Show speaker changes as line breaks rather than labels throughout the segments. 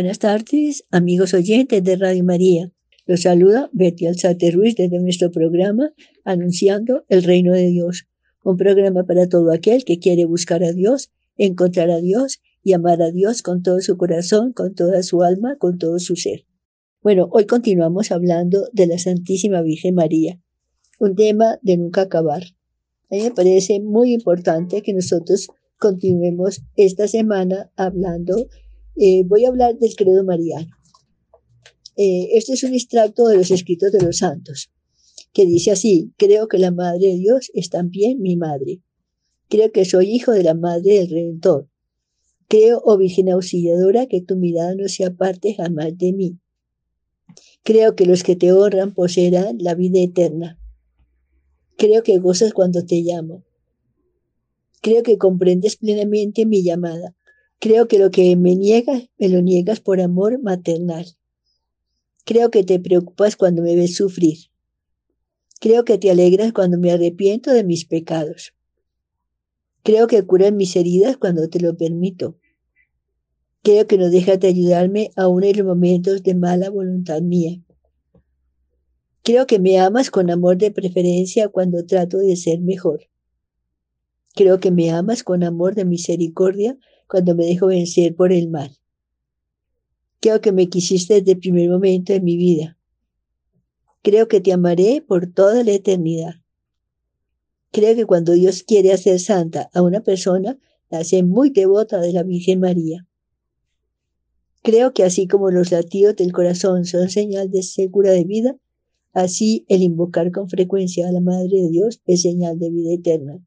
Buenas tardes, amigos oyentes de Radio María. Los saluda Betty Alzate Ruiz desde nuestro programa Anunciando el Reino de Dios, un programa para todo aquel que quiere buscar a Dios, encontrar a Dios y amar a Dios con todo su corazón, con toda su alma, con todo su ser. Bueno, hoy continuamos hablando de la Santísima Virgen María, un tema de nunca acabar. A mí me parece muy importante que nosotros continuemos esta semana hablando, eh, voy a hablar del credo mariano. Eh, este es un extracto de los escritos de los santos, que dice así, creo que la Madre de Dios es también mi Madre. Creo que soy hijo de la Madre del Redentor. Creo, oh Virgen Auxiliadora, que tu mirada no se aparte jamás de mí. Creo que los que te honran poseerán la vida eterna. Creo que gozas cuando te llamo. Creo que comprendes plenamente mi llamada. Creo que lo que me niegas, me lo niegas por amor maternal. Creo que te preocupas cuando me ves sufrir. Creo que te alegras cuando me arrepiento de mis pecados. Creo que curas mis heridas cuando te lo permito. Creo que no dejas de ayudarme aún en los momentos de mala voluntad mía. Creo que me amas con amor de preferencia cuando trato de ser mejor. Creo que me amas con amor de misericordia cuando me dejo vencer por el mal. Creo que me quisiste desde el primer momento de mi vida. Creo que te amaré por toda la eternidad. Creo que cuando Dios quiere hacer santa a una persona, la hace muy devota de la Virgen María. Creo que así como los latidos del corazón son señal de segura de vida, así el invocar con frecuencia a la Madre de Dios es señal de vida eterna.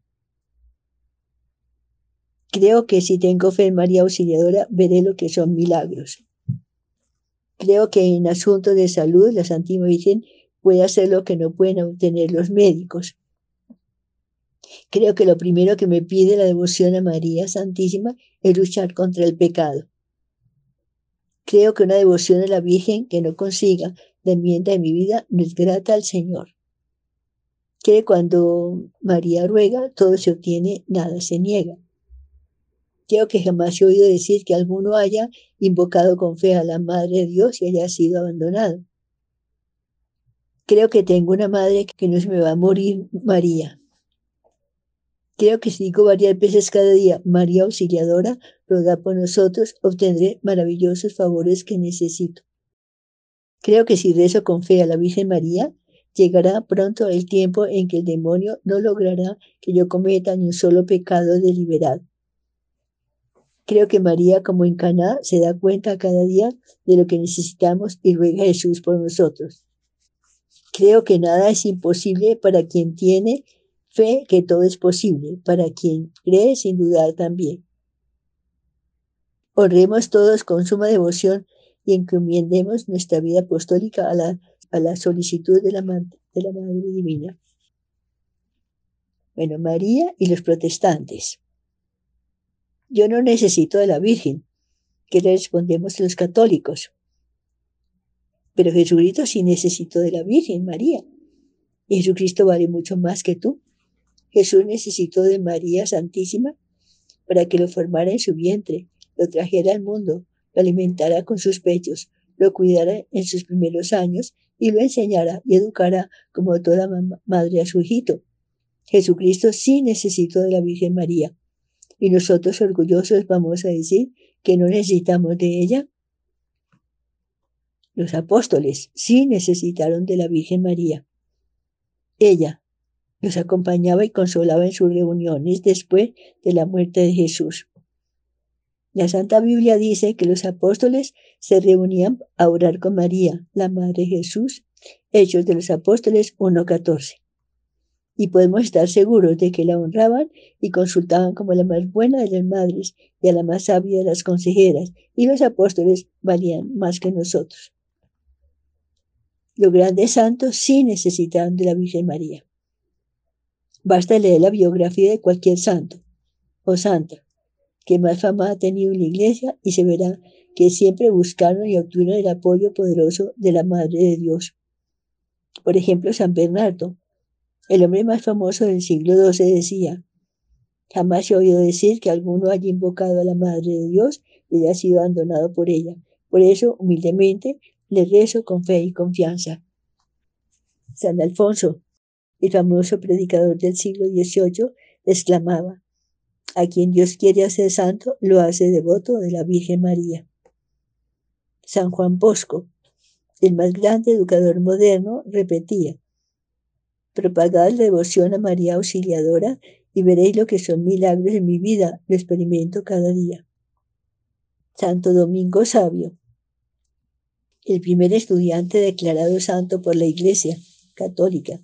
Creo que si tengo fe en María Auxiliadora, veré lo que son milagros. Creo que en asuntos de salud la Santísima Virgen puede hacer lo que no pueden obtener los médicos. Creo que lo primero que me pide la devoción a María Santísima es luchar contra el pecado. Creo que una devoción a la Virgen que no consiga la enmienda de mi vida no es grata al Señor. Que cuando María ruega, todo se obtiene, nada se niega. Creo que jamás he oído decir que alguno haya invocado con fe a la Madre de Dios y haya sido abandonado. Creo que tengo una madre que no se me va a morir, María. Creo que si digo varias veces cada día, María Auxiliadora, ruega por nosotros, obtendré maravillosos favores que necesito. Creo que si rezo con fe a la Virgen María, llegará pronto el tiempo en que el demonio no logrará que yo cometa ni un solo pecado deliberado. Creo que María, como en Caná, se da cuenta cada día de lo que necesitamos y ruega a Jesús por nosotros. Creo que nada es imposible para quien tiene fe que todo es posible, para quien cree sin dudar también. Honremos todos con suma devoción y encomiendemos nuestra vida apostólica a la, a la solicitud de la, de la Madre Divina. Bueno, María y los protestantes. Yo no necesito de la Virgen, que le respondemos los católicos. Pero Jesucristo sí necesitó de la Virgen, María. Jesucristo vale mucho más que tú. Jesús necesitó de María Santísima para que lo formara en su vientre, lo trajera al mundo, lo alimentara con sus pechos, lo cuidara en sus primeros años y lo enseñara y educara como toda madre a su hijito. Jesucristo sí necesitó de la Virgen María. Y nosotros orgullosos vamos a decir que no necesitamos de ella. Los apóstoles sí necesitaron de la Virgen María. Ella, los acompañaba y consolaba en sus reuniones después de la muerte de Jesús. La Santa Biblia dice que los apóstoles se reunían a orar con María, la Madre de Jesús, Hechos de los Apóstoles 1.14. Y podemos estar seguros de que la honraban y consultaban como la más buena de las madres y a la más sabia de las consejeras, y los apóstoles valían más que nosotros. Los grandes santos sí necesitaban de la Virgen María. Basta leer la biografía de cualquier santo o santa que más fama ha tenido en la iglesia y se verá que siempre buscaron y obtuvieron el apoyo poderoso de la Madre de Dios. Por ejemplo, San Bernardo, el hombre más famoso del siglo XII, decía, jamás he oído decir que alguno haya invocado a la Madre de Dios y haya sido abandonado por ella, Por eso, humildemente, le rezo con fe y confianza. San Alfonso, el famoso predicador del siglo XVIII, exclamaba, a quien Dios quiere hacer santo, lo hace devoto de la Virgen María. San Juan Bosco, el más grande educador moderno, repetía, propagad la devoción a María Auxiliadora y veréis lo que son milagros en mi vida, lo experimento cada día. Santo Domingo Sabio, el primer estudiante declarado santo por la Iglesia católica,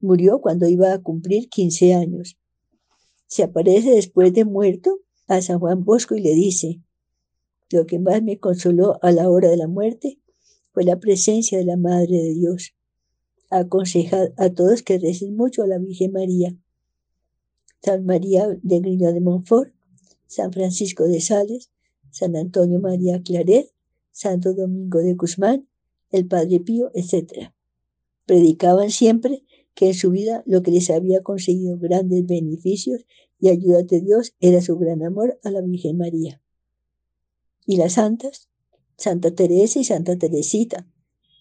murió cuando iba a cumplir 15 años. Se aparece después de muerto a San Juan Bosco y le dice, lo que más me consoló a la hora de la muerte fue la presencia de la Madre de Dios. Aconseja a todos que recen mucho a la Virgen María. San María de Griñón de Montfort, San Francisco de Sales, San Antonio María Claret, Santo Domingo de Guzmán, el Padre Pío, etc. Predicaban siempre que en su vida lo que les había conseguido grandes beneficios y ayuda de Dios era su gran amor a la Virgen María. Y las santas, Santa Teresa y Santa Teresita,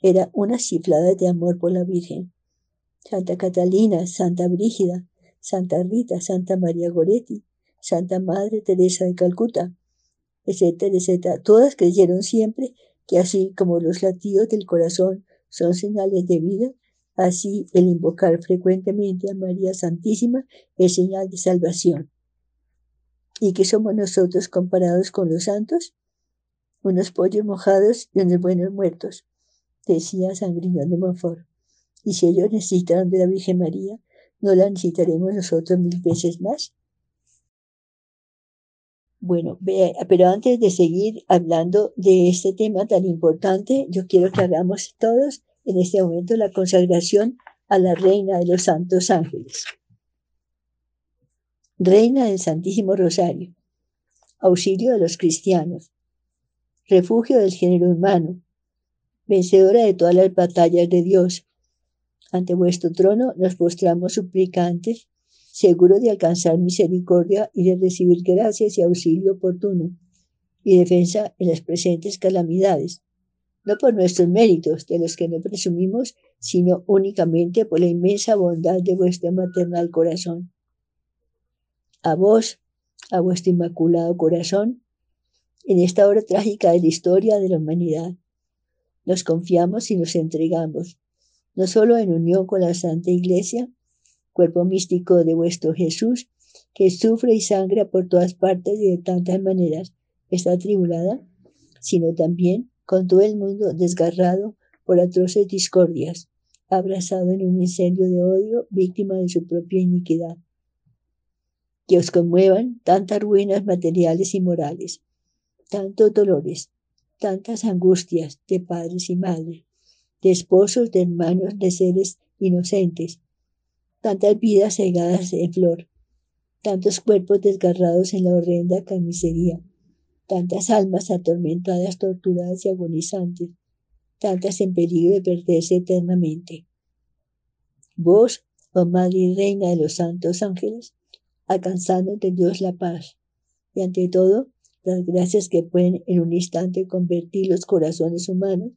era una chiflada de amor por la Virgen. Santa Catalina, Santa Brígida, Santa Rita, Santa María Goretti, Santa Madre Teresa de Calcuta, etcétera, etcétera. Todas creyeron siempre que así como los latidos del corazón son señales de vida, Así, el invocar frecuentemente a María Santísima es señal de salvación. ¿Y qué somos nosotros comparados con los santos? Unos pollos mojados y unos buenos muertos, decía San Griñón de Montfort. Y si ellos necesitaron de la Virgen María, ¿no la necesitaremos nosotros mil veces más? Bueno, pero antes de seguir hablando de este tema tan importante, yo quiero que hagamos todos en este momento la consagración a la Reina de los Santos Ángeles. Reina del Santísimo Rosario, auxilio de los cristianos, refugio del género humano, vencedora de todas las batallas de Dios. Ante vuestro trono nos postramos suplicantes, seguros de alcanzar misericordia y de recibir gracias y auxilio oportuno y defensa en las presentes calamidades no por nuestros méritos, de los que no presumimos, sino únicamente por la inmensa bondad de vuestro maternal corazón. A vos, a vuestro inmaculado corazón, en esta hora trágica de la historia de la humanidad, nos confiamos y nos entregamos, no solo en unión con la Santa Iglesia, cuerpo místico de vuestro Jesús, que sufre y sangra por todas partes y de tantas maneras está atribulada, sino también con todo el mundo desgarrado por atroces discordias, abrazado en un incendio de odio, víctima de su propia iniquidad. Que os conmuevan tantas ruinas materiales y morales, tantos dolores, tantas angustias de padres y madres, de esposos, de hermanos, de seres inocentes, tantas vidas cegadas en flor, tantos cuerpos desgarrados en la horrenda carnicería, tantas almas atormentadas, torturadas y agonizantes, tantas en peligro de perderse eternamente. Vos, oh Madre y Reina de los Santos Ángeles, alcanzando de Dios la paz, y ante todo, las gracias que pueden en un instante convertir los corazones humanos,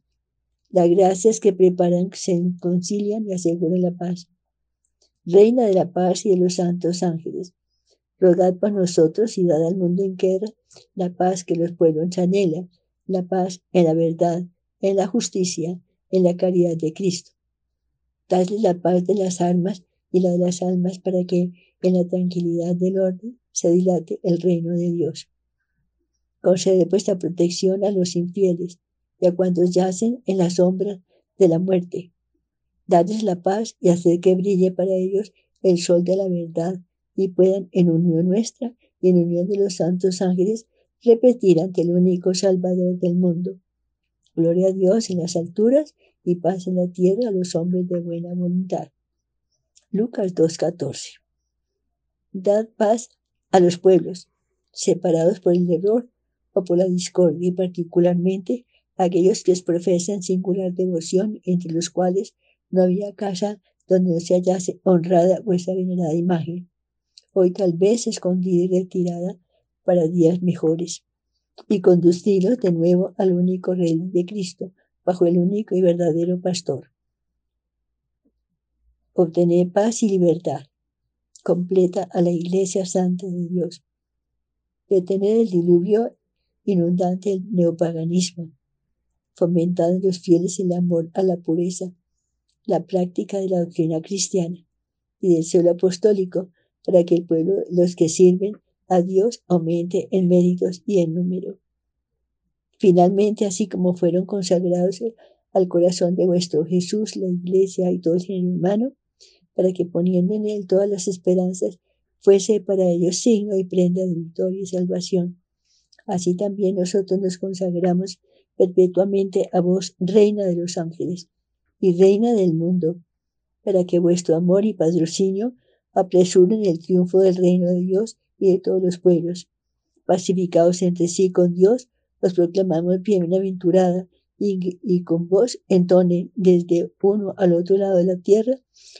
las gracias que preparan, se concilian y aseguran la paz. Reina de la paz y de los santos ángeles, Rogad por nosotros y dad al mundo en guerra la paz que los pueblos anhelan, la paz en la verdad, en la justicia, en la caridad de Cristo. Dadle la paz de las almas y la de las almas para que en la tranquilidad del orden se dilate el reino de Dios. Concede vuestra protección a los infieles y a cuantos yacen en la sombra de la muerte. Dadles la paz y haced que brille para ellos el sol de la verdad y puedan en unión nuestra y en unión de los santos ángeles repetir ante el único Salvador del mundo. Gloria a Dios en las alturas y paz en la tierra a los hombres de buena voluntad. Lucas 2.14. Dad paz a los pueblos, separados por el error o por la discordia, y particularmente aquellos que profesan singular devoción, entre los cuales no había casa donde no se hallase honrada vuestra venerada imagen hoy tal vez escondida y retirada para días mejores. y conducirlos de nuevo al único rey de Cristo, bajo el único y verdadero pastor. Obtener paz y libertad completa a la Iglesia Santa de Dios. Detener el diluvio inundante del neopaganismo. Fomentar en los fieles el amor a la pureza, la práctica de la doctrina cristiana y del cielo apostólico para que el pueblo, los que sirven a Dios, aumente en méritos y en número. Finalmente, así como fueron consagrados al corazón de vuestro Jesús, la Iglesia y todo el género humano, para que poniendo en él todas las esperanzas, fuese para ellos signo y prenda de victoria y salvación. Así también nosotros nos consagramos perpetuamente a vos, Reina de los ángeles y Reina del mundo, para que vuestro amor y patrocinio apresuren el triunfo del reino de Dios y de todos los pueblos. Pacificados entre sí con Dios, os proclamamos bienaventurada y, y con vos entonen desde uno al otro lado de la tierra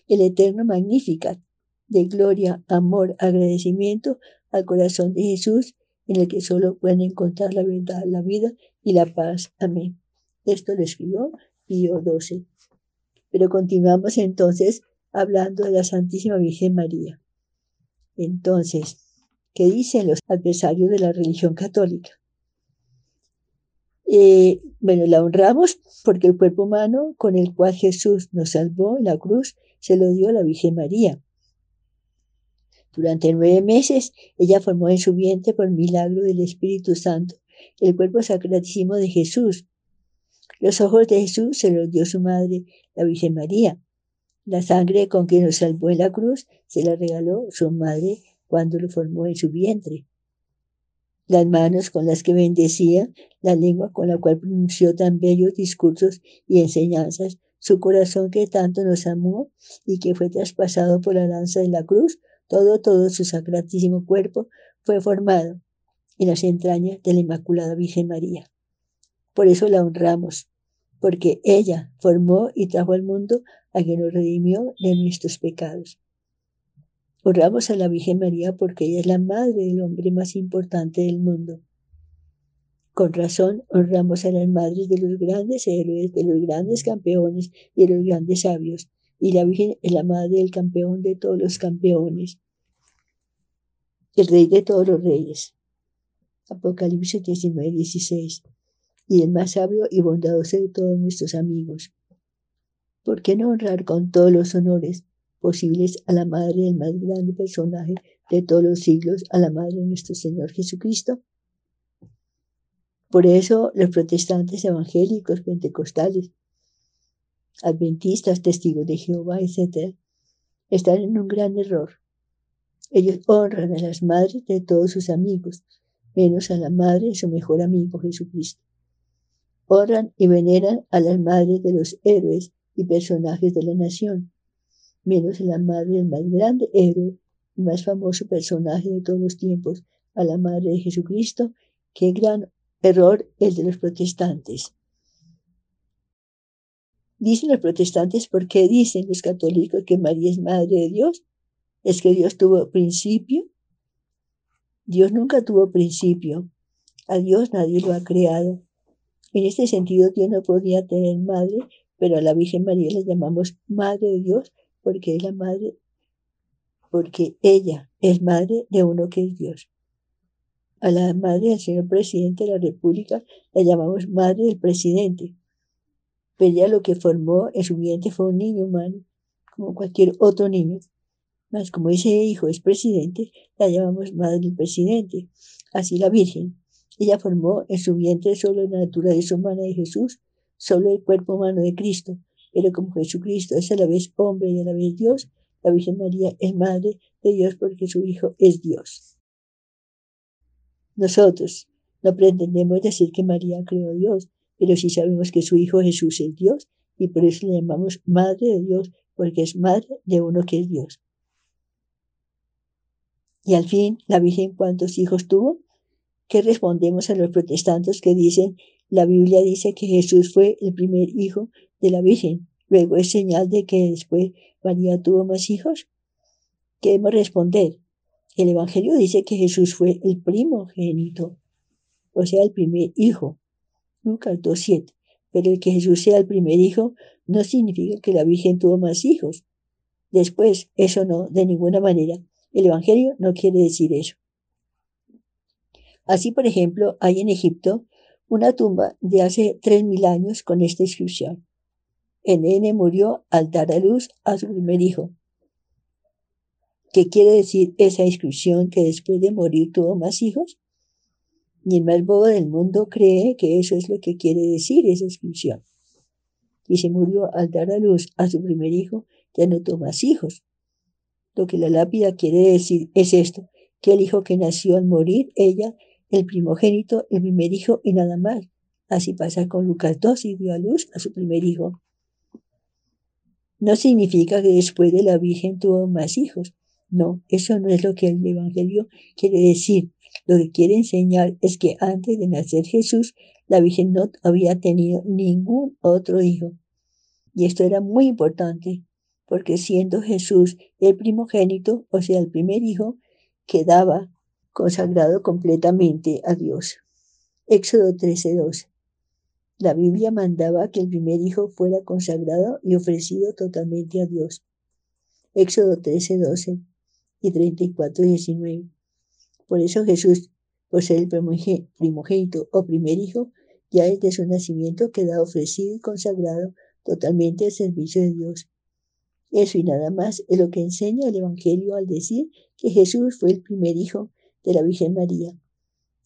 el eterno Magnificat de gloria, amor, agradecimiento al corazón de Jesús, en el que solo pueden encontrar la verdad, la vida y la paz. Amén. Esto lo escribió Pío XII. Pero continuamos entonces hablando de la Santísima Virgen María. Entonces, ¿qué dicen los adversarios de la religión católica? Eh, bueno, la honramos porque el cuerpo humano con el cual Jesús nos salvó en la cruz se lo dio a la Virgen María. Durante nueve meses ella formó en su vientre por milagro del Espíritu Santo el cuerpo sacratísimo de Jesús. Los ojos de Jesús se los dio su madre, la Virgen María. La sangre con que nos salvó en la cruz se la regaló su madre cuando lo formó en su vientre las manos con las que bendecía, la lengua con la cual pronunció tan bellos discursos y enseñanzas, su corazón que tanto nos amó y que fue traspasado por la lanza de la cruz, todo, todo su sacratísimo cuerpo fue formado en las entrañas de la Inmaculada Virgen María. Por eso la honramos, porque ella formó y trajo al mundo a que nos redimió de nuestros pecados. Honramos a la Virgen María porque ella es la madre del hombre más importante del mundo. Con razón honramos a las madres de los grandes héroes, de los grandes campeones y de los grandes sabios. Y la Virgen es la madre del campeón de todos los campeones, el rey de todos los reyes. Apocalipsis 19, 16. Y el más sabio y bondadoso de todos nuestros amigos. ¿Por qué no honrar con todos los honores posibles a la madre del más grande personaje de todos los siglos, a la madre de nuestro Señor Jesucristo. Por eso los protestantes evangélicos, pentecostales, adventistas, testigos de Jehová, etc., están en un gran error. Ellos honran a las madres de todos sus amigos, menos a la madre de su mejor amigo Jesucristo. Honran y veneran a las madres de los héroes y personajes de la nación, menos a la madre del más grande héroe y más famoso personaje de todos los tiempos, a la madre de Jesucristo, qué gran error el de los protestantes. Dicen los protestantes, ¿por qué dicen los católicos que María es madre de Dios? ¿Es que Dios tuvo principio? Dios nunca tuvo principio. A Dios nadie lo ha creado. En este sentido, Dios no podía tener madre, pero a la Virgen María le llamamos Madre de Dios porque es la madre, porque ella es madre de uno que es Dios. A la madre del señor presidente de la República la llamamos madre del presidente. Pero ella lo que formó en su vientre fue un niño humano, como cualquier otro niño. Mas como ese hijo es presidente, la llamamos madre del presidente. Así la Virgen. Ella formó en su vientre solo la naturaleza humana de Jesús, solo el cuerpo humano de Cristo, pero como Jesucristo es a la vez hombre y a la vez Dios, la Virgen María es madre de Dios porque su Hijo es Dios. Nosotros no pretendemos decir que María creó Dios, pero sí sabemos que su Hijo Jesús es Dios y por eso le llamamos Madre de Dios, porque es madre de uno que es Dios. Y al fin, la Virgen, ¿cuántos hijos tuvo? ¿Qué respondemos a los protestantes que dicen, la Biblia dice que Jesús fue el primer hijo de la Virgen. Luego es señal de que después María tuvo más hijos. ¿Qué debemos responder? El Evangelio dice que Jesús fue el primogénito. o sea, el primer hijo. Lucas 2.7. Pero el que Jesús sea el primer hijo no significa que la Virgen tuvo más hijos. Después, eso no, de ninguna manera. El Evangelio no quiere decir eso. Así, por ejemplo, hay en Egipto una tumba de hace tres mil años con esta inscripción. N murió al dar a luz a su primer hijo. ¿Qué quiere decir esa inscripción que después de morir tuvo más hijos? Ni el más bobo del mundo cree que eso es lo que quiere decir esa inscripción. Y se murió al dar a luz a su primer hijo, ya no tuvo más hijos. Lo que la lápida quiere decir es esto, que el hijo que nació al morir, ella, el primogénito, el primer hijo y nada más. Así pasa con Lucas 2 y dio a luz a su primer hijo. No significa que después de la Virgen tuvo más hijos. No, eso no es lo que el Evangelio quiere decir. Lo que quiere enseñar es que antes de nacer Jesús, la Virgen no había tenido ningún otro hijo. Y esto era muy importante, porque siendo Jesús el primogénito, o sea, el primer hijo, quedaba consagrado completamente a Dios. Éxodo 13:12. La Biblia mandaba que el primer hijo fuera consagrado y ofrecido totalmente a Dios. Éxodo 13:12 y 34:19. Por eso Jesús, por ser el primogénito o primer hijo, ya desde su nacimiento queda ofrecido y consagrado totalmente al servicio de Dios. Eso y nada más es lo que enseña el Evangelio al decir que Jesús fue el primer hijo de la Virgen María.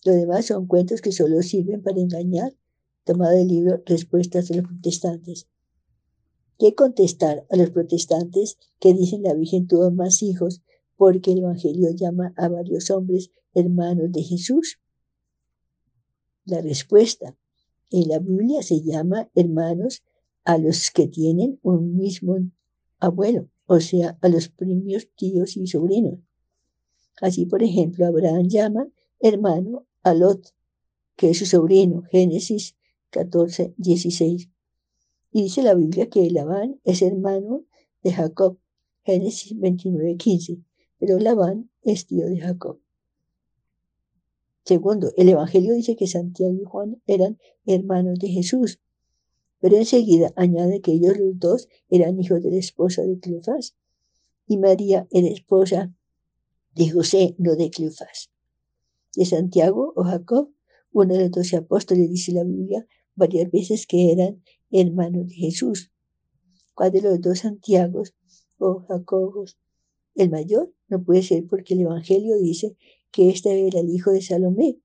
Lo demás son cuentos que solo sirven para engañar, tomado del libro Respuestas de los protestantes. ¿Qué contestar a los protestantes que dicen la Virgen tuvo más hijos porque el Evangelio llama a varios hombres hermanos de Jesús? La respuesta, en la Biblia se llama hermanos a los que tienen un mismo abuelo, o sea, a los primos, tíos y sobrinos. Así, por ejemplo, Abraham llama hermano a Lot, que es su sobrino, Génesis 14, 16. Y dice la Biblia que Labán es hermano de Jacob, Génesis 29, 15 pero Labán es tío de Jacob. Segundo, el Evangelio dice que Santiago y Juan eran hermanos de Jesús, pero enseguida añade que ellos los dos eran hijos de la esposa de Cleofás y María era esposa de José, no de Cleofás. De Santiago o Jacob, uno de los doce apóstoles, dice la Biblia varias veces que eran hermanos de Jesús. ¿Cuál de los dos Santiagos o Jacobos el mayor no puede ser porque el Evangelio dice que este era el hijo de Salomé.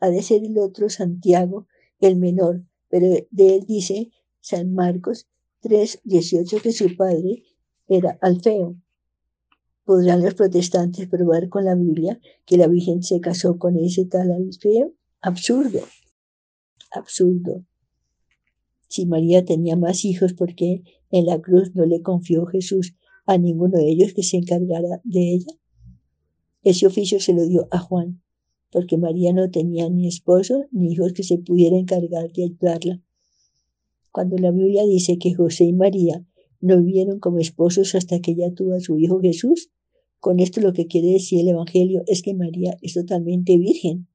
Ha de ser el otro Santiago, el menor, pero de él dice San Marcos 3:18 que su padre era Alfeo. ¿Podrán los protestantes probar con la Biblia que la Virgen se casó con ese tal Alfeo? Absurdo, absurdo. Si María tenía más hijos, ¿por qué en la cruz no le confió Jesús a ninguno de ellos que se encargara de ella. Ese oficio se lo dio a Juan, porque María no tenía ni esposo ni hijos que se pudiera encargar de ayudarla. Cuando la Biblia dice que José y María no vivieron como esposos hasta que ella tuvo a su hijo Jesús, con esto lo que quiere decir el Evangelio es que María es totalmente virgen.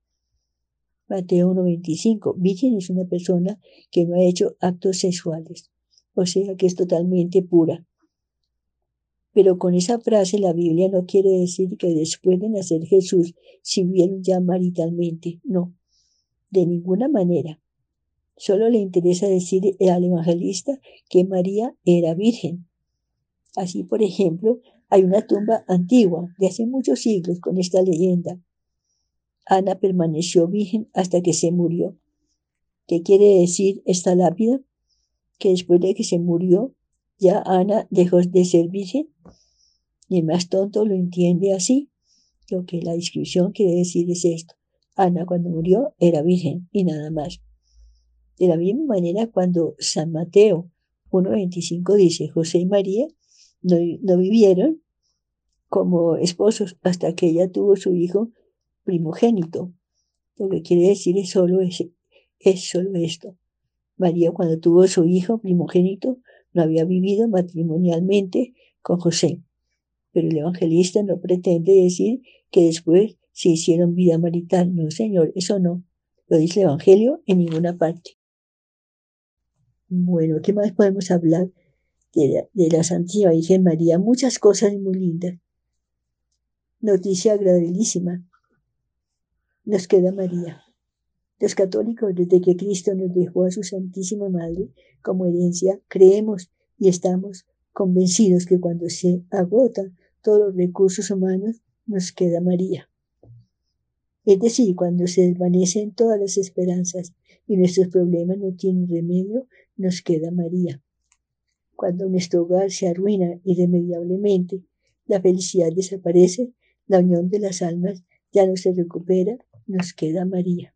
Mateo 1.25. Virgen es una persona que no ha hecho actos sexuales, o sea que es totalmente pura. Pero con esa frase la Biblia no quiere decir que después de nacer Jesús se vieron ya maritalmente. No, de ninguna manera. Solo le interesa decir al evangelista que María era virgen. Así, por ejemplo, hay una tumba antigua de hace muchos siglos con esta leyenda. Ana permaneció virgen hasta que se murió. ¿Qué quiere decir esta lápida? Que después de que se murió, ya Ana dejó de ser virgen. Y el más tonto lo entiende así. Lo que la inscripción quiere decir es esto. Ana cuando murió era virgen y nada más. De la misma manera cuando San Mateo 1.25 dice José y María no, no vivieron como esposos hasta que ella tuvo su hijo primogénito. Lo que quiere decir es solo, es, es solo esto. María cuando tuvo su hijo primogénito no había vivido matrimonialmente con José. Pero el evangelista no pretende decir que después se hicieron vida marital. No, Señor, eso no. lo dice el Evangelio en ninguna parte. Bueno, ¿qué más podemos hablar de la, de la Santísima Virgen María? Muchas cosas muy lindas. Noticia agradabilísima. Nos queda María. Los católicos, desde que Cristo nos dejó a su Santísima Madre como herencia, creemos y estamos convencidos que cuando se agotan todos los recursos humanos, nos queda María. Es decir, cuando se desvanecen todas las esperanzas y nuestros problemas no tienen remedio, nos queda María. Cuando nuestro hogar se arruina irremediablemente, la felicidad desaparece, la unión de las almas ya no se recupera, nos queda María.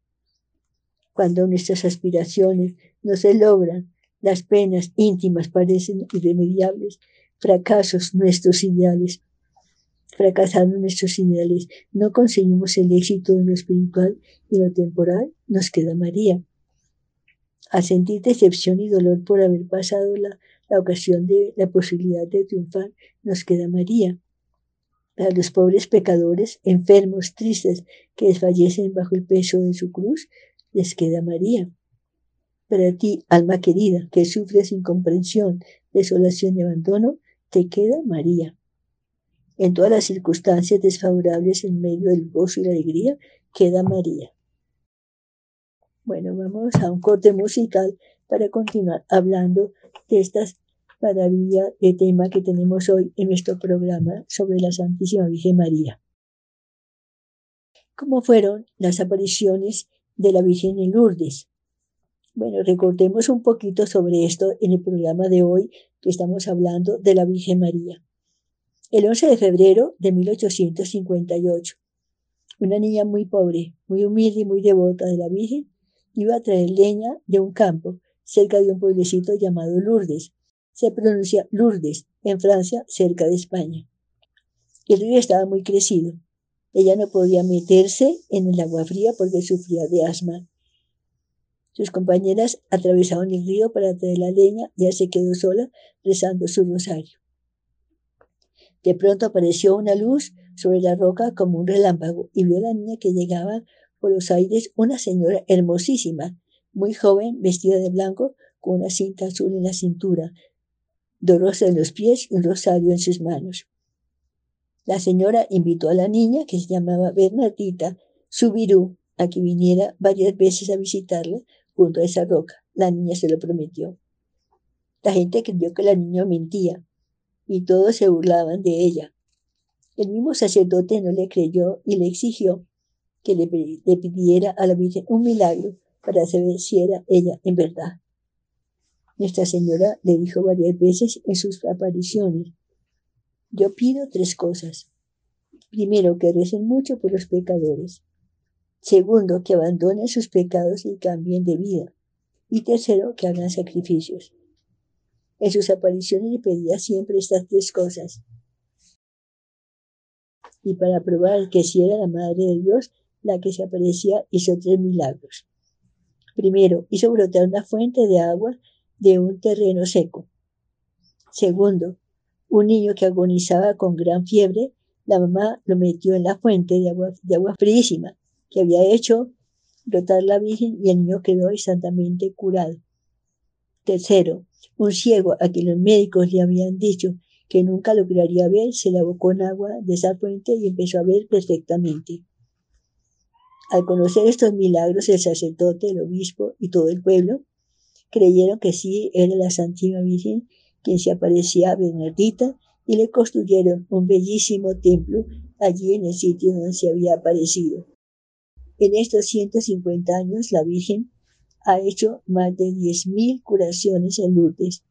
Cuando nuestras aspiraciones no se logran, las penas íntimas parecen irremediables, fracasos nuestros ideales, fracasando nuestros ideales, no conseguimos el éxito en lo espiritual y lo temporal, nos queda María. Al sentir decepción y dolor por haber pasado la, la ocasión de la posibilidad de triunfar, nos queda María. Para los pobres pecadores, enfermos, tristes, que desfallecen bajo el peso de su cruz, les queda María. Para ti, alma querida, que sufres incomprensión, desolación y abandono, te queda María. En todas las circunstancias desfavorables en medio del gozo y la alegría, queda María. Bueno, vamos a un corte musical para continuar hablando de estas maravillas de tema que tenemos hoy en nuestro programa sobre la Santísima Virgen María. ¿Cómo fueron las apariciones de la Virgen en Lourdes? Bueno, recordemos un poquito sobre esto en el programa de hoy que estamos hablando de la Virgen María. El 11 de febrero de 1858, una niña muy pobre, muy humilde y muy devota de la Virgen iba a traer leña de un campo cerca de un pueblecito llamado Lourdes. Se pronuncia Lourdes, en Francia, cerca de España. El río estaba muy crecido. Ella no podía meterse en el agua fría porque sufría de asma sus compañeras atravesaron el río para traer la leña y ella se quedó sola rezando su rosario. De pronto apareció una luz sobre la roca como un relámpago y vio a la niña que llegaba por los aires una señora hermosísima, muy joven, vestida de blanco, con una cinta azul en la cintura, dos en los pies y un rosario en sus manos. La señora invitó a la niña, que se llamaba Bernardita Subirú, a que viniera varias veces a visitarla junto a esa roca. La niña se lo prometió. La gente creyó que la niña mentía y todos se burlaban de ella. El mismo sacerdote no le creyó y le exigió que le, pidiera a la Virgen un milagro para saber si era ella en verdad. Nuestra Señora le dijo varias veces en sus apariciones, yo pido tres cosas. Primero, que recen mucho por los pecadores. Segundo, que abandonen sus pecados y cambien de vida. Y tercero, que hagan sacrificios. En sus apariciones le pedía siempre estas tres cosas. Y para probar que si era la Madre de Dios la que se aparecía, hizo tres milagros. Primero, hizo brotar una fuente de agua de un terreno seco. Segundo, un niño que agonizaba con gran fiebre, la mamá lo metió en la fuente de agua, de que había hecho brotar la Virgen y el niño quedó instantamente curado. Tercero, un ciego a quien los médicos le habían dicho que nunca lograría ver, se lavó con agua de esa fuente y empezó a ver perfectamente. Al conocer estos milagros, el sacerdote, el obispo y todo el pueblo creyeron que sí era la Santísima Virgen quien se aparecía a Bernardita y le construyeron un bellísimo templo allí en el sitio donde se había aparecido. En estos 150 años, la Virgen ha hecho más de 10.000 curaciones en Lourdes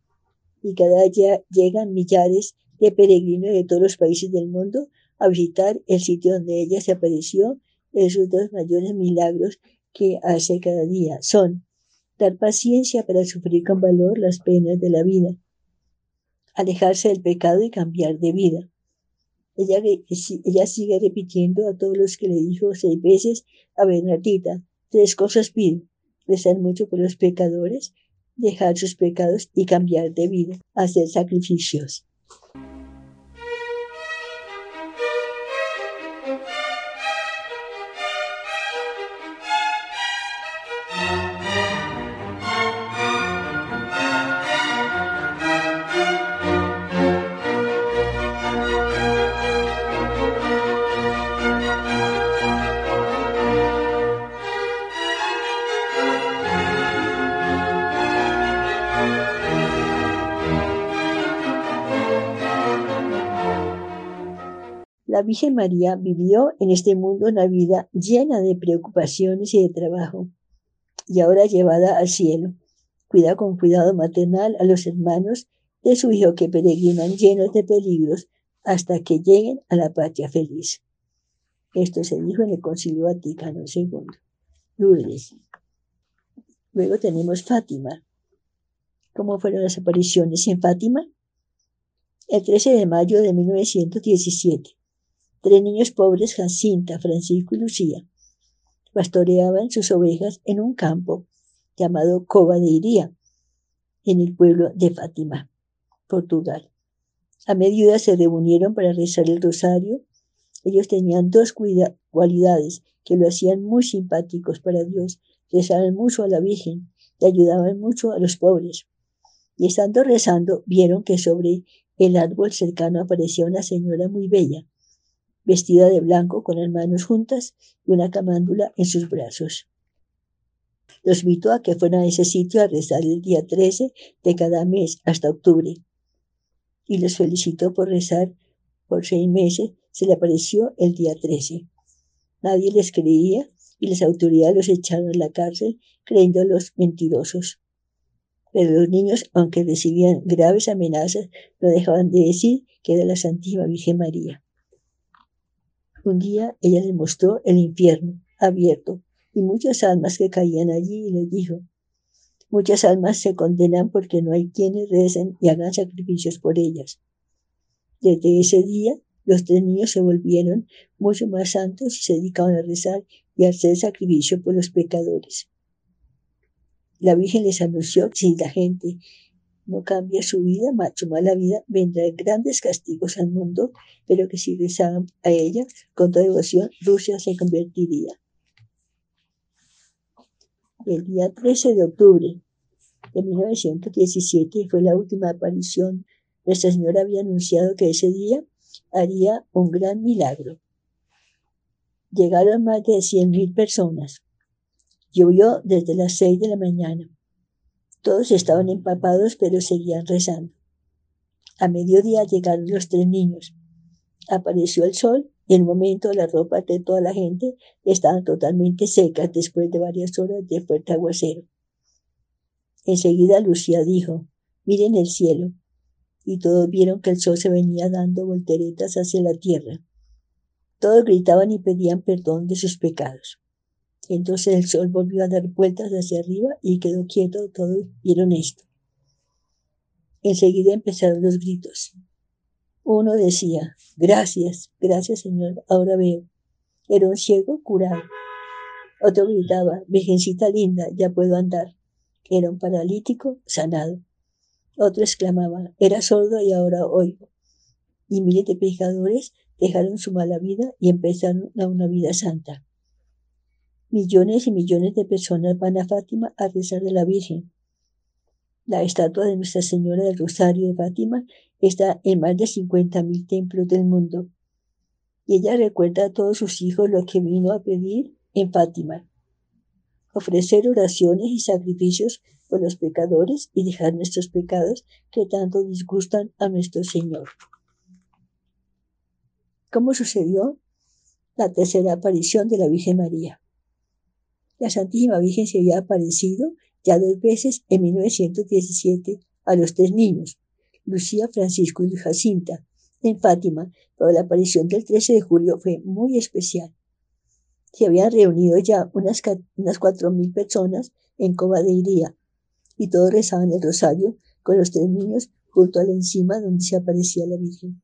y cada día llegan millares de peregrinos de todos los países del mundo a visitar el sitio donde ella se apareció. Esos dos mayores milagros que hace cada día son dar paciencia para sufrir con valor las penas de la vida, alejarse del pecado y cambiar de vida, ella, ella sigue repitiendo a todos los que le dijo seis veces a Bernardita, tres cosas pido, rezar mucho por los pecadores, dejar sus pecados y cambiar de vida, hacer sacrificios. Virgen María vivió en este mundo una vida llena de preocupaciones y de trabajo, y ahora llevada al cielo. Cuida con cuidado maternal a los hermanos de su hijo que peregrinan llenos de peligros hasta que lleguen a la patria feliz. Esto se dijo en el Concilio Vaticano II. Lourdes. Luego tenemos Fátima. ¿Cómo fueron las apariciones en Fátima? El 13 de mayo de 1917, tres niños pobres, Jacinta, Francisco y Lucía, pastoreaban sus ovejas en un campo llamado Cova de Iría, en el pueblo de Fátima, Portugal. A medida se reunieron para rezar el rosario. Ellos tenían dos cualidades que lo hacían muy simpáticos para Dios. Rezaban mucho a la Virgen y ayudaban mucho a los pobres. Y estando rezando, vieron que sobre el árbol cercano aparecía una señora muy bella, vestida de blanco con las manos juntas y una camándula en sus brazos. Los invitó a que fueran a ese sitio a rezar el día 13 de cada mes hasta octubre. Y los felicitó por rezar por seis meses. Se le apareció el día 13. Nadie les creía y las autoridades los echaron a la cárcel creyéndolos mentirosos. Pero los niños, aunque recibían graves amenazas, no dejaban de decir que era la Santísima Virgen María. Un día ella les mostró el infierno abierto y muchas almas que caían allí y les dijo, muchas almas se condenan porque no hay quienes recen y hagan sacrificios por ellas. Desde ese día los tres niños se volvieron mucho más santos y se dedicaban a rezar y a hacer sacrificio por los pecadores. La Virgen les anunció que si la gente no cambia su vida, su mala vida, vendrán grandes castigos al mundo, pero que si rezaban a ella con toda devoción, Rusia se convertiría. El día 13 de octubre de 1917 fue la última aparición. Nuestra Señora había anunciado que ese día haría un gran milagro. Llegaron más de 100.000 personas. Llovió desde las 6 de la mañana. Todos estaban empapados, pero seguían rezando. A mediodía llegaron los tres niños. Apareció el sol y en un momento las ropas de toda la gente estaban totalmente secas después de varias horas de fuerte aguacero. Enseguida Lucía dijo, miren el cielo. Y todos vieron que el sol se venía dando volteretas hacia la tierra. Todos gritaban y pedían perdón de sus pecados. Entonces el sol volvió a dar vueltas hacia arriba y quedó quieto. Todos vieron esto. Enseguida empezaron los gritos. Uno decía, gracias, gracias Señor, ahora veo. Era un ciego curado. Otro gritaba, Virgencita linda, ya puedo andar. Era un paralítico sanado. Otro exclamaba, era sordo y ahora oigo. Y miles de pecadores dejaron su mala vida y empezaron a una vida santa. Millones y millones de personas van a Fátima a rezar de la Virgen. La estatua de Nuestra Señora del Rosario de Fátima está en más de 50.000 templos del mundo. Y ella recuerda a todos sus hijos lo que vino a pedir en Fátima. Ofrecer oraciones y sacrificios por los pecadores y dejar nuestros pecados que tanto disgustan a nuestro Señor. ¿Cómo sucedió la tercera aparición de la Virgen María? La Santísima Virgen se había aparecido ya dos veces en 1917 a los tres niños, Lucía, Francisco y Jacinta, en Fátima, pero la aparición del 13 de julio fue muy especial. Se habían reunido ya unas, unas cuatro mil personas en Cova de Iría y todos rezaban el rosario con los tres niños junto a la encima donde se aparecía la Virgen.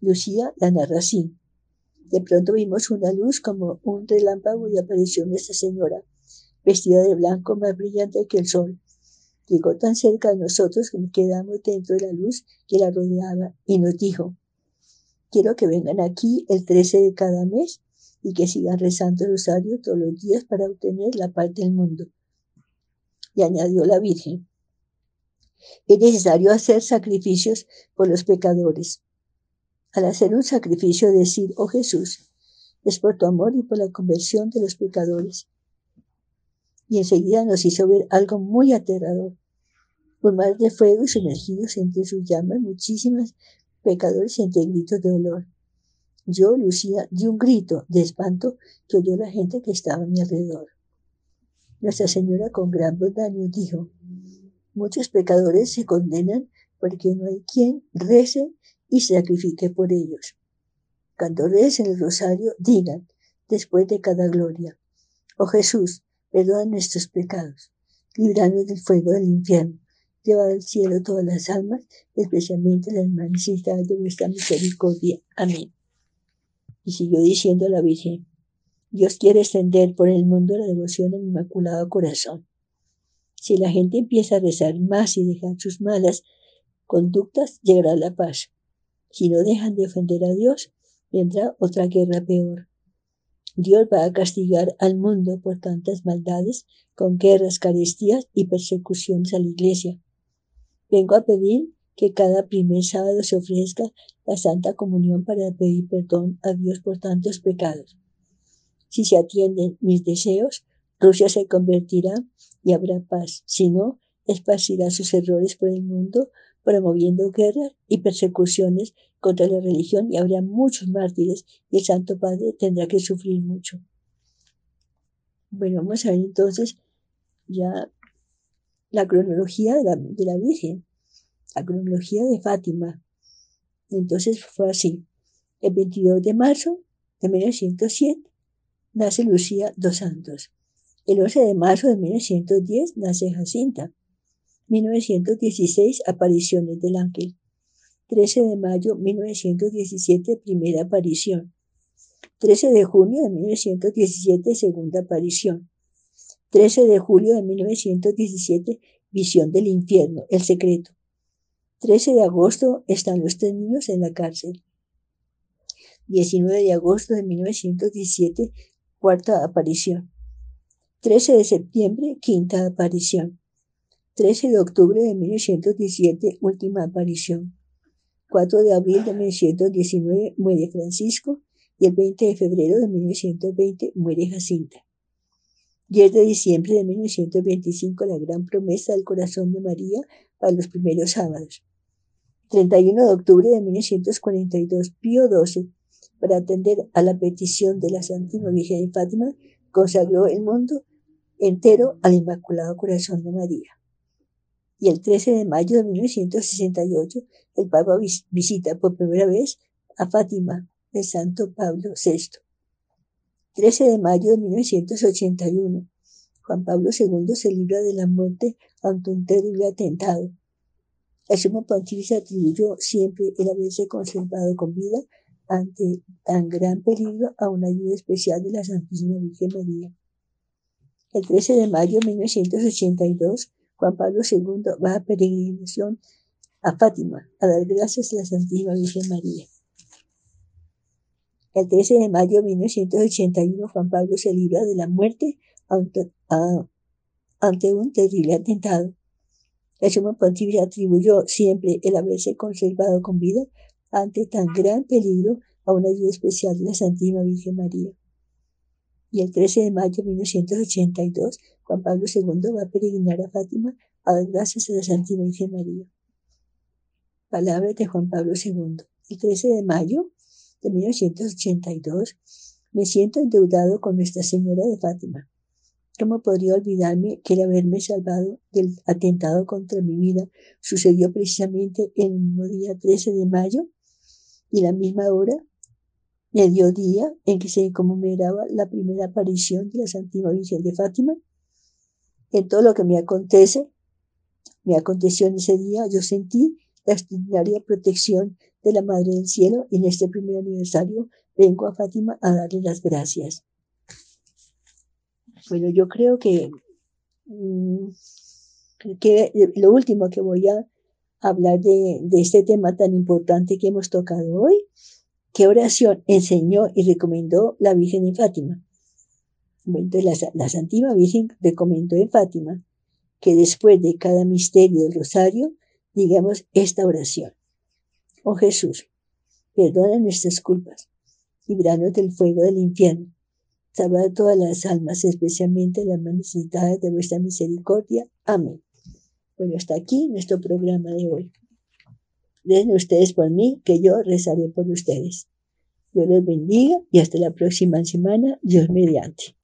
Lucía la narra así. De pronto vimos una luz como un relámpago y apareció Nuestra Señora, vestida de blanco más brillante que el sol. Llegó tan cerca de nosotros que nos quedamos dentro de la luz que la rodeaba y nos dijo, quiero que vengan aquí el 13 de cada mes y que sigan rezando el rosario todos los días para obtener la paz del mundo. Y añadió la Virgen, es necesario hacer sacrificios por los pecadores. Al hacer un sacrificio decir, oh Jesús, es por tu amor y por la conversión de los pecadores. Y enseguida nos hizo ver algo muy aterrador. Por mar de fuego y sumergidos entre sus llamas, muchísimas pecadores entre gritos de dolor. Yo, Lucía, di un grito de espanto que oyó la gente que estaba a mi alrededor. Nuestra Señora con gran bondad nos dijo, muchos pecadores se condenan porque no hay quien rece y sacrifique por ellos. Cuando recen el rosario, digan, después de cada gloria, oh Jesús, perdona nuestros pecados, libranos del fuego del infierno, lleva al cielo todas las almas, especialmente las más necesitadas de vuestra misericordia. Amén. Y siguió diciendo la Virgen, Dios quiere extender por el mundo la devoción al Inmaculado Corazón. Si la gente empieza a rezar más y dejar sus malas conductas, llegará la paz. Si no dejan de ofender a Dios, vendrá otra guerra peor. Dios va a castigar al mundo por tantas maldades, con guerras, carestías y persecuciones a la iglesia. Vengo a pedir que cada primer sábado se ofrezca la Santa Comunión para pedir perdón a Dios por tantos pecados. Si se atienden mis deseos, Rusia se convertirá y habrá paz. Si no, esparcirá sus errores por el mundo, promoviendo guerras y persecuciones contra la religión y habrá muchos mártires y el Santo Padre tendrá que sufrir mucho. Bueno, vamos a ver entonces ya la cronología de la, de la Virgen, la cronología de Fátima. Entonces fue así. El 22 de marzo de 1907 nace Lucía dos Santos. El 11 de marzo de 1910 nace Jacinta. 1916 Apariciones del Ángel. 13 de mayo de 1917 Primera aparición. 13 de junio de 1917 Segunda aparición. 13 de julio de 1917 Visión del infierno, el secreto. 13 de agosto están los tres niños en la cárcel. 19 de agosto de 1917 cuarta aparición. 13 de septiembre, quinta aparición. 13 de octubre de 1917, última aparición. 4 de abril de 1919, muere Francisco y el 20 de febrero de 1920 muere Jacinta. 10 de diciembre de 1925, la gran promesa del corazón de María para los primeros sábados. 31 de octubre de 1942, Pío XII para atender a la petición de la Santísima Virgen de Fátima, consagró el mundo entero al Inmaculado Corazón de María. Y el 13 de mayo de 1968, el Papa visita por primera vez a Fátima de Santo Pablo VI. 13 de mayo de 1981, Juan Pablo II se libra de la muerte ante un terrible atentado. El sumo pontífice atribuyó siempre el haberse conservado con vida ante tan gran peligro a una ayuda especial de la Santísima Virgen María. El 13 de mayo de 1982, Juan Pablo II va a peregrinación a Fátima a dar gracias a la Santísima Virgen María. El 13 de mayo de 1981, Juan Pablo se libra de la muerte ante, un terrible atentado. El sumo pontífice atribuyó siempre el haberse conservado con vida ante tan gran peligro a una ayuda especial de la Santísima Virgen María. Y el 13 de mayo de 1982, Juan Pablo II va a peregrinar a Fátima a dar gracias a la Santísima Virgen María. Palabras de Juan Pablo II. El 13 de mayo de 1982 me siento endeudado con Nuestra Señora de Fátima. ¿Cómo podría olvidarme que el haberme salvado del atentado contra mi vida sucedió precisamente el mismo día 13 de mayo y la misma hora, mediodía, en que se conmemoraba la primera aparición de la Santísima Virgen de Fátima. En todo lo que me acontece, me aconteció en ese día, yo sentí la extraordinaria protección de la Madre del Cielo y en este primer aniversario vengo a Fátima a darle las gracias. Bueno, yo creo mm, que lo último que voy a hablar de, este tema tan importante que hemos tocado hoy. ¿Qué oración enseñó y recomendó la Virgen de Fátima? la, la Santísima Virgen recomendó en Fátima que después de cada misterio del rosario digamos esta oración. Oh Jesús, perdona nuestras culpas, libranos del fuego del infierno, salva a todas las almas, especialmente las más necesitadas de vuestra misericordia. Amén. Bueno, hasta aquí nuestro programa de hoy. Den ustedes por mí, que yo rezaré por ustedes. Dios les bendiga y hasta la próxima semana, Dios mediante.